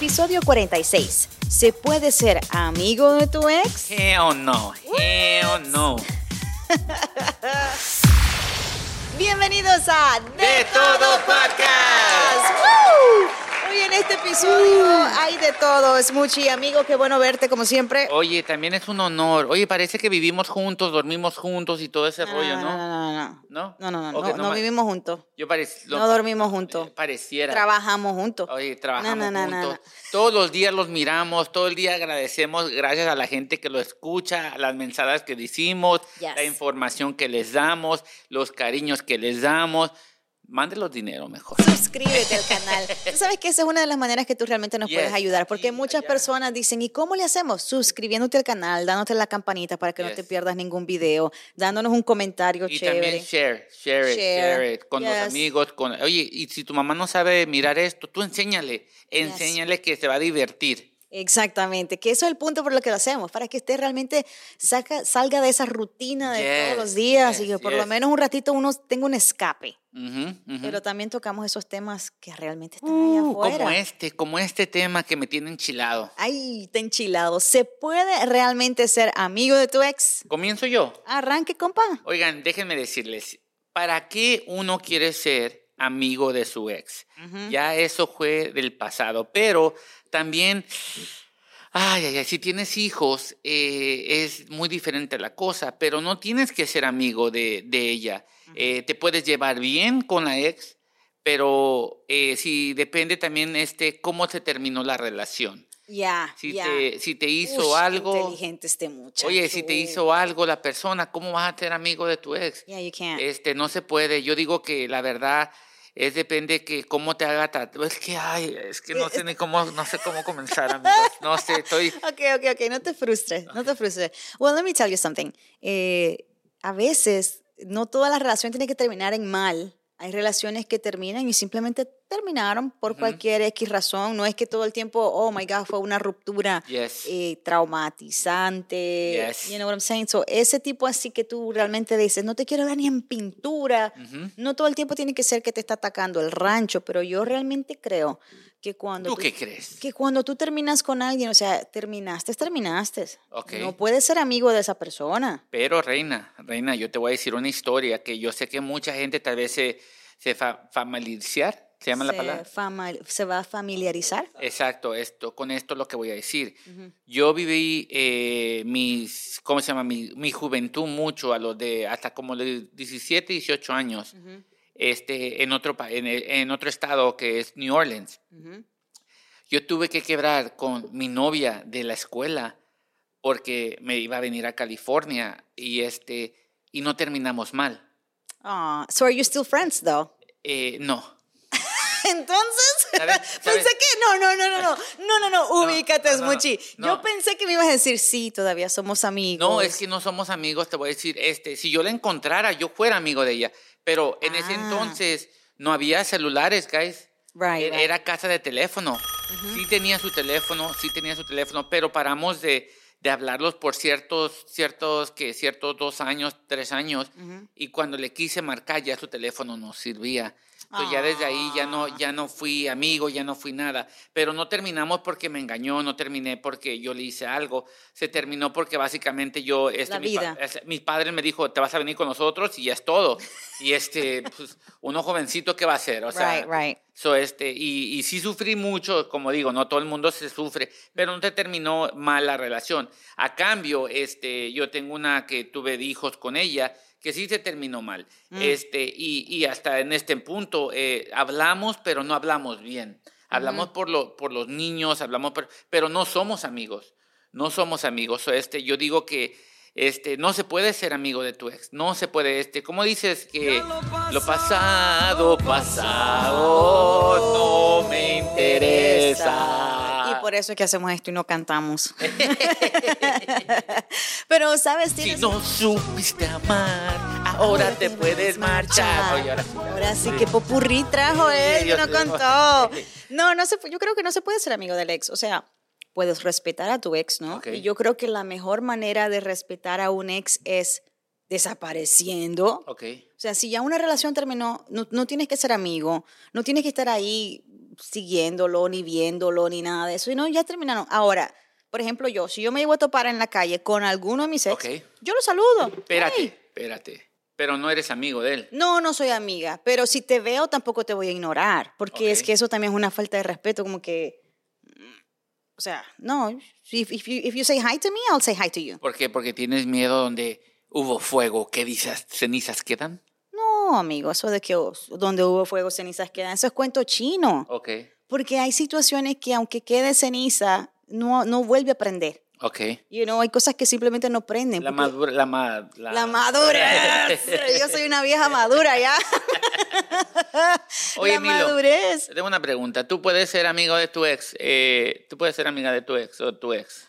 Episodio 46. ¿Se puede ser amigo de tu ex? Hell no, hell no. Bienvenidos a De Todo Podcast. ¡Woo! Hoy en este episodio hay de todo. Smoochie, amigo, qué bueno verte como siempre. Oye, también es un honor. Oye, parece que vivimos juntos, dormimos juntos y todo ese rollo, ¿no? No, no, no. ¿No? No, no, no. Ok, No, no vivimos juntos. Yo lo- No dormimos juntos. eh, Pareciera. Trabajamos juntos. Oye, trabajamos No, no, no, no, juntos. Todos los días los miramos, todo el día agradecemos gracias a la gente que lo escucha, a las mensajes que decimos, Yes. la información que les damos, los cariños que les damos. Mándelos dinero mejor. Suscríbete al canal. Tú sabes que esa es una de las maneras que tú realmente nos Yes, puedes ayudar, porque muchas allá. personas dicen, ¿y cómo le hacemos? Suscribiéndote al canal, dándote la campanita para que no te Yes. pierdas ningún video, dándonos un comentario Y chévere. también share, share it, Share, share it con los yes. amigos. Con, oye, y si tu mamá no sabe mirar esto, tú enséñale, enséñale que se va a divertir. Exactamente, que eso es el punto por lo que lo hacemos, para que usted realmente saca, salga de esa rutina de Yes, todos los días y que por lo menos un ratito uno tenga un escape. Ujú, ujú. Pero también tocamos esos temas que realmente están allá Uh, afuera. como este, como este tema que me tiene enchilado. Ay, está enchilado. ¿Se puede realmente ser amigo de tu ex? Comienzo yo. Arranque, compa. Oigan, déjenme decirles, ¿para qué uno quiere ser amigo de su ex? Ya eso fue del pasado, pero también, ay, ay, ay, si tienes hijos, eh, es muy diferente la cosa, pero no tienes que ser amigo de, de ella. Eh, te puedes llevar bien con la ex, pero eh, si depende también este, cómo se terminó la relación. Ya, Si, ya. te, si te hizo algo... inteligente este muchacho. Oye, si te hizo algo la persona, ¿cómo vas a ser amigo de tu ex? Yeah, you can't. Este, no se puede. Yo digo que la verdad es depende que cómo te haga tratar. Es que, ay, es que no sé ni cómo, no sé cómo comenzar, amigos. No sé, estoy... Ok, ok, ok, no te frustres, no te frustres. Well, let me tell you something. Eh, a veces, no toda la relación tiene que terminar en mal. Hay relaciones que terminan y simplemente terminaron por cualquier X razón. No es que todo el tiempo, oh my God, fue una ruptura Yes. eh, traumatizante. Yes. You know what I'm saying? So, ese tipo así que tú realmente dices, no te quiero ver ni en pintura. No todo el tiempo tiene que ser que te está atacando el rancho, pero yo realmente creo que cuando ¿Tú qué crees? que cuando tú terminas con alguien, o sea, terminaste, terminaste. Ok. No puedes ser amigo de esa persona. Pero, Reina, Reina, yo te voy a decir una historia que yo sé que mucha gente tal vez se, se fa- familiarizar, ¿se llama la palabra? fama- se va a familiarizar. Exacto, esto, con esto lo que voy a decir. Yo viví eh, mis, ¿cómo se llama? Mi, mi juventud mucho, a los de hasta como de 17, 18 años, este, en, otro, en, en otro estado que es New Orleans. Yo tuve que quebrar con mi novia de la escuela porque me iba a venir a California y, este, y no terminamos mal. Ah, so are you still friends though? Eh, no. Entonces, ¿Sabes? pensé ¿Sabes? que no, no, no, no, no, no, no, no, ubícate, no, no, no, Smuchi. Yo no. pensé que me ibas a decir, sí, todavía somos amigos. No, es que no somos amigos, te voy a decir, este, si yo la encontrara, yo fuera amigo de ella, pero en ese Ah. entonces no había celulares, guys. Right, Era- right. Era casa de teléfono. Sí tenía su teléfono, sí tenía su teléfono, pero paramos de, de hablarlos por ciertos, ciertos, que ciertos dos años, tres años, y cuando le quise marcar ya su teléfono no servía. Entonces ya desde ahí ya no, ya no fui amigo, ya no fui nada. Pero no terminamos porque me engañó, no terminé porque yo le hice algo. Se terminó porque básicamente yo, este, La mi, vida. es- mi padre me dijo, te vas a venir con nosotros y ya es todo. Y este, pues, uno jovencito, ¿qué va a hacer? O sea, Right, right. So, este, y, y sí sufrí mucho, como digo, no todo el mundo se sufre, pero no te terminó mal la relación. A cambio, este, yo tengo una que tuve hijos con ella, que sí se terminó mal. Este, y, y hasta en este punto eh, hablamos, pero no hablamos bien. Hablamos por, lo, por los niños, hablamos, por- pero no somos amigos. No somos amigos. So, este, yo digo que este, no se puede ser amigo de tu ex. No se puede, este, ¿cómo dices que lo pasado, pasado no me interesa? Y por eso es que hacemos esto y no cantamos. Pero, ¿sabes? Si Tienes- no supiste amar, ahora te puedes marchar. Oye, ahora sí. Ahora sí, que popurrí trajo él, Dios no contó. No, no se, yo creo que no se puede ser amigo del ex. O sea, puedes respetar a tu ex, ¿no? Ok. Y yo creo que la mejor manera de respetar a un ex es desapareciendo. Ok. O sea, si ya una relación terminó, no, no tienes que ser amigo, no tienes que estar ahí siguiéndolo, ni viéndolo, ni nada de eso. Y no, ya terminaron. Ahora, por ejemplo, yo, si yo me llevo a topar en la calle con alguno de mis ex, Ok. yo lo saludo. Espérate, Hey. espérate. Pero no eres amigo de él. No, no soy amiga, pero si te veo tampoco te voy a ignorar, porque es Ok. que eso también es una falta de respeto, como que, mm, o sea, no, if, if you, if you say hi to me, I'll say hi to you. ¿Por qué? Porque tienes miedo donde hubo fuego, ¿qué? ¿Cenizas quedan? No, amigo, eso de que donde hubo fuego, cenizas quedan, eso es cuento chino, Ok, porque hay situaciones que aunque quede ceniza, no, no vuelve a prender. ok. You know, hay cosas que simplemente no prenden. La madura, la, ma- la, La madurez. Yo soy una vieja madura ya. Oye, la Milo. madurez. Tengo una pregunta. ¿Tú puedes ser amigo de tu ex? Eh, ¿Tú puedes ser amiga de tu ex o tu ex?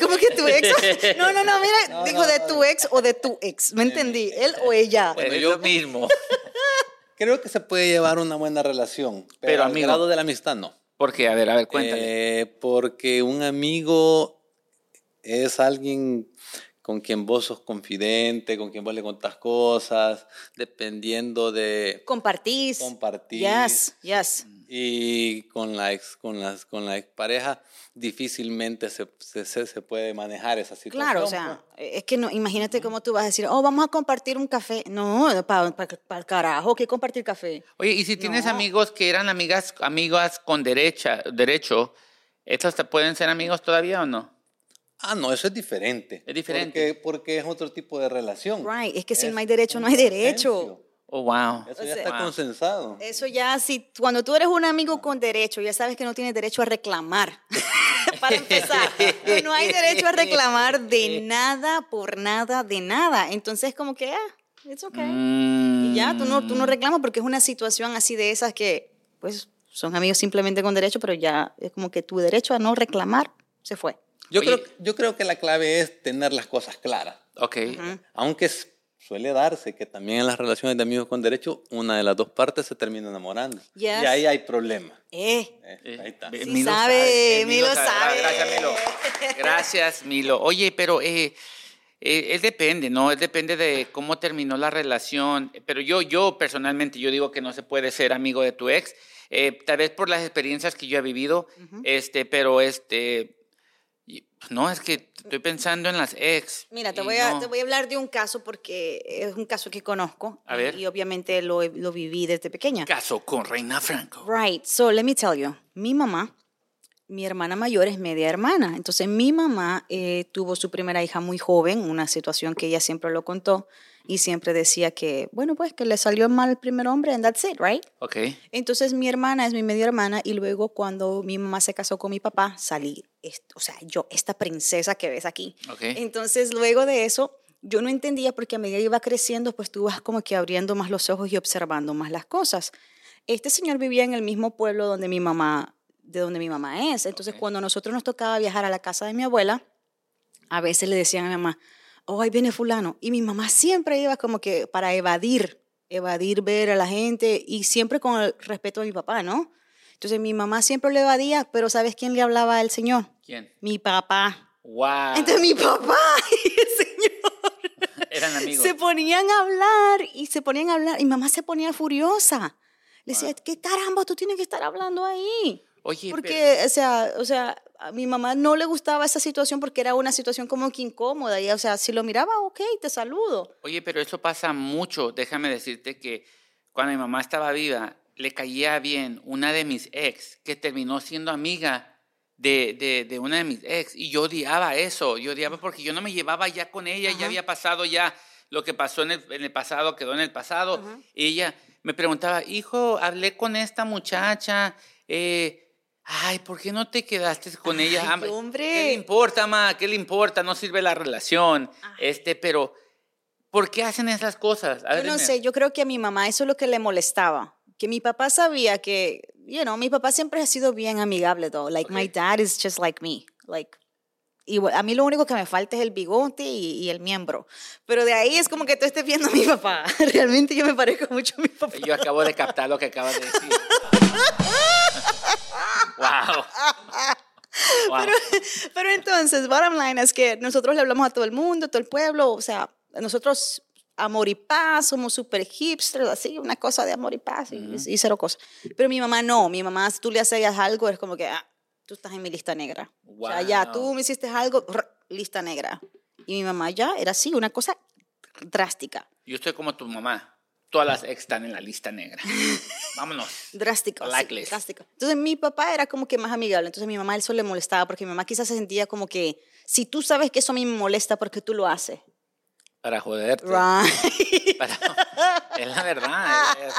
¿Cómo que tu ex? No, no, no, mira, dijo de tu ex o de tu ex. ¿Me entendí? Él o ella. Bueno, yo- mismo. Creo que se puede llevar una buena relación, pero, Pero, al amigo. grado de la amistad no. ¿Por qué? A ver, a ver, cuéntale. Eh, porque un amigo es alguien con quien vos sos confidente, con quien vos le contás cosas, dependiendo de Compartís. compartir. Yes, yes. Y con la ex, con las, con la expareja difícilmente se, se, se- puede manejar esa situación. Claro, o sea, es que no, imagínate cómo tú vas a decir, oh, vamos a compartir un café. No, para el carajo, ¿qué compartir café? Oye, y si tienes no. amigos que eran amigas, amigas con derecha, derecho, ¿estos te pueden ser amigos todavía o no? Ah, no, eso es diferente. Es diferente. Porque, porque es otro tipo de relación. Right, es que si Es no hay derecho, no hay derecho. Oh, wow. Eso O ya sea- está Wow. consensado. Eso ya, si cuando tú eres un amigo con derecho, ya sabes que no tienes derecho a reclamar. Para empezar, no hay derecho a reclamar de nada, por nada, de nada. Entonces, como que, ah, it's okay. Mm. Y ya, tú no, tú no reclamas porque es una situación así de esas que, pues, son amigos simplemente con derecho, pero ya es como que tu derecho a no reclamar se fue. Yo, Oye. creo, yo creo que la clave es tener las cosas claras. Ok. Aunque s- suele darse que también en las relaciones de amigos con derecho, una de las dos partes se termina enamorando. Yes. Y ahí hay problema. Eh, Eh, ahí está. eh, Sí Milo sabe, eh, Milo sabe. Gracias, Milo. Gracias, Milo. Oye, pero eh, eh, él depende, ¿no? Él depende de cómo terminó la relación. Pero yo, yo personalmente, yo digo que no se puede ser amigo de tu ex. eh, tal vez por las experiencias que yo he vivido, este, pero este, no, es que estoy pensando en las ex. Mira, te voy, a, te voy a hablar de un caso porque es un caso que conozco. A y- ver. Y, obviamente lo, lo viví desde pequeña. Caso con Reina Franco. Right. So let me tell you. Mi mamá, mi hermana mayor es media hermana. Entonces mi mamá eh, tuvo su primera hija muy joven, una situación que ella siempre lo contó y siempre decía que, bueno, pues que le salió mal el primer hombre and that's it, right? Ok. Entonces mi hermana es mi media hermana y luego cuando mi mamá se casó con mi papá salí, o sea, yo, esta princesa que ves aquí. Ok. Entonces luego de eso yo no entendía porque a medida que iba creciendo pues tú vas como que abriendo más los ojos y observando más las cosas. Este señor vivía en el mismo pueblo donde mi mamá, de donde mi mamá es. Entonces cuando a nosotros nos tocaba viajar a la casa de mi abuela, a veces le decían a mi mamá, oh, ahí viene fulano. Y mi mamá siempre iba como que para evadir, evadir ver a la gente y siempre con el respeto de mi papá, ¿no? Entonces mi mamá siempre le evadía, pero ¿sabes quién le hablaba al señor? ¿Quién? Mi papá. Wow. Entonces mi papá y el señor Eran amigos. se ponían a hablar y se ponían a hablar y mamá se ponía furiosa. Le decía, ¿qué caramba tú tienes que estar hablando ahí? Oye, Porque, o sea, o sea, a mi mamá no le gustaba esa situación porque era una situación como que incómoda. Y, o sea, si lo miraba, ok, te saludo. Oye, pero eso pasa mucho. Déjame decirte que cuando mi mamá estaba viva, le caía bien una de mis ex, que terminó siendo amiga de, de, de una de mis ex. Y yo odiaba eso. Yo odiaba porque yo no me llevaba ya con ella. Ya Ajá. había pasado ya lo que pasó en el, en el pasado, quedó en el pasado. Y ella me preguntaba, hijo, hablé con esta muchacha. Eh, Ay, ¿por qué no te quedaste con ella? Ay, Ah, ¿Qué hombre. le importa, ma? ¿Qué le importa? No sirve la relación. Este, pero ¿por qué hacen esas cosas? A Yo ver, no dime. sé, yo creo que a mi mamá eso es lo que le molestaba. Que mi papá sabía que, you know, mi papá siempre ha sido bien amigable, though. Like, my Ok. dad is just like me. Like, y a mí lo único que me falta es el bigote y, y el miembro. Pero de ahí es como que tú estés viendo a mi papá. Realmente yo me parezco mucho a mi papá. Yo acabo de captar lo que acabas de decir. wow. Wow. Pero, pero entonces, bottom line es que nosotros le hablamos a todo el mundo, a todo el pueblo, o sea, nosotros amor y paz, somos super hipsters, así, una cosa de amor y paz y, y cero cosas. Pero mi mamá no, mi mamá, si tú le hacías algo, es como que, ah, tú estás en mi lista negra. O sea, ya, tú Wow. me hiciste algo, brr, lista negra. Y mi mamá ya era así, una cosa drástica. Yo estoy como tu mamá. Todas las ex están en la lista negra. Vámonos. Drástico. sí, drástico. Entonces mi papá era como que más amigable. Entonces mi mamá eso le molestaba porque mi mamá quizás se sentía como que si tú sabes que eso a mí me molesta porque tú lo haces. Para joderte. Right. Para- es la verdad. es-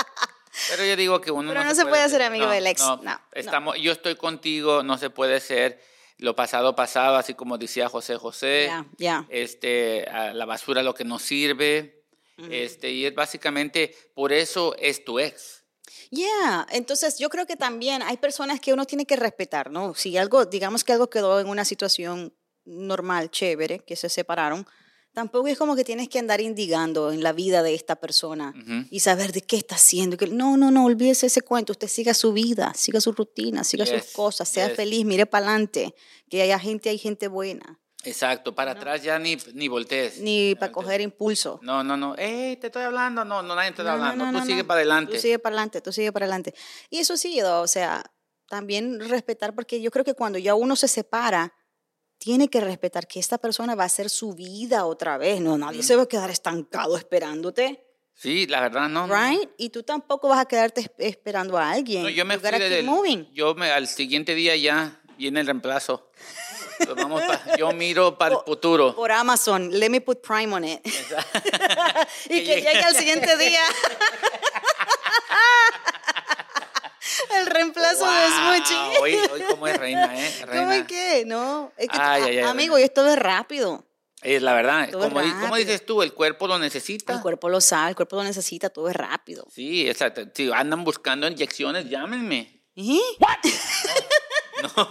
Pero yo digo que uno Pero no se puede hacer amigo no, del ex. no. No, no. Estamos, Yo estoy contigo, no se puede ser lo pasado pasado, así como decía José José. Ya, ya. Este, a la basura lo que nos sirve. Este, y es básicamente, por eso es tu ex. Yeah, entonces yo creo que también hay personas que uno tiene que respetar, ¿no? Si algo, digamos que algo quedó en una situación normal, chévere, que se separaron, tampoco es como que tienes que andar indigando en la vida de esta persona y saber de qué está haciendo. Que, no, no, no, olvídese ese cuento, usted siga su vida, siga su rutina, siga Yes, sus cosas, sea yes. feliz, mire para adelante, que haya gente, hay gente buena, Exacto, para atrás ya ni, ni voltees. ni para coger impulso. No, no, no. Ey, te estoy hablando. No, no, nadie te está No, no, hablando. no, Tú no, sigue no. para adelante. Tú sigue para adelante, tú sigue para adelante. Y eso sí, o sea, también respetar, porque yo creo que cuando ya uno se separa, tiene que respetar que esta persona va a hacer su vida otra vez. No, nadie se va a quedar estancado esperándote, Sí, la verdad, no. no. right? Y tú tampoco vas a quedarte es- esperando a alguien. No, yo me You fui del, moving. yo me, al siguiente día ya viene el reemplazo. Pues vamos pa- yo miro para el futuro. Por Amazon, let me put Prime on it. y Que que llegue. al siguiente día. el reemplazo de Wow, Smoochie. Hoy, hoy como es reina, ¿eh? ¿Cómo es que? No, es que, Ay, a- ay, ay, amigo, y esto es rápido. Es la verdad. Es Como, dices tú, el cuerpo lo necesita. El cuerpo lo sabe, el cuerpo lo necesita, todo es rápido. Sí, exacto. Si andan buscando inyecciones, llámenme. ¿Eh? Soy,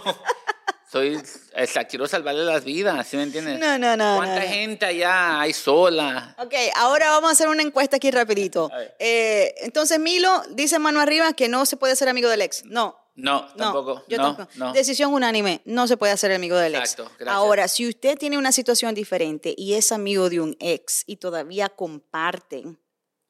sea, quiero salvarle las vidas, ¿sí me entiendes? No, no, no, ¿Cuánta no, no. gente allá hay sola? Ok, ahora vamos a hacer una encuesta aquí rapidito. Eh, entonces, Milo dice mano arriba que no se puede ser amigo del ex. No. No, No, tampoco. yo no, tampoco. no. Decisión unánime, no se puede hacer amigo del ex. Exacto, gracias. Ahora, si usted tiene una situación diferente y es amigo de un ex y todavía comparten,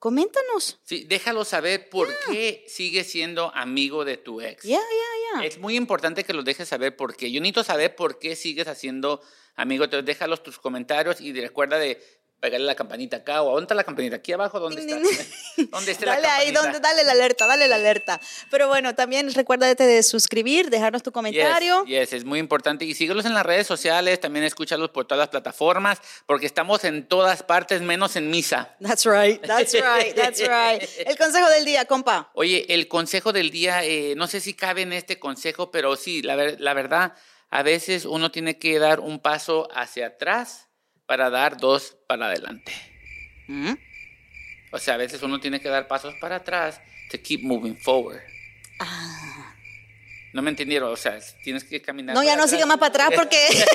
coméntanos. Sí, déjalo saber por qué sigue siendo amigo de tu ex. Ya, ya, ya. Es muy importante que lo dejes saber por qué. Yo necesito saber por qué sigues haciendo amigo. Entonces, déjalos tus comentarios y recuerda de pegarle la campanita acá o ¿dónde está la campanita? Aquí abajo, ¿dónde está? ¿Dónde está la Dale ahí, campanita? donde, dale la alerta, dale la alerta. Pero bueno, también recuérdate de suscribir, dejarnos tu comentario. Yes, yes, es muy importante. Y síguelos en las redes sociales, también escúchalos por todas las plataformas, porque estamos en todas partes, menos en misa. That's right, that's right, that's right. El consejo del día, compa. Oye, el consejo del día, eh, no sé si cabe en este consejo, pero sí, la, ver- la verdad, a veces uno tiene que dar un paso hacia atrás para dar dos para adelante. ¿Mm? O sea, a veces uno tiene que dar pasos para atrás to keep moving forward. No me entendieron, o sea, tienes que caminar. Ah. No, ya no atrás. siga más para atrás porque...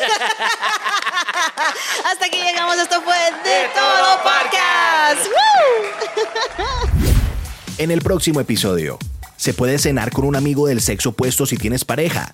Hasta aquí llegamos, esto fue De, De Todo Todo Podcast. ¡Woo! En el próximo episodio, ¿se puede cenar con un amigo del sexo opuesto si tienes pareja?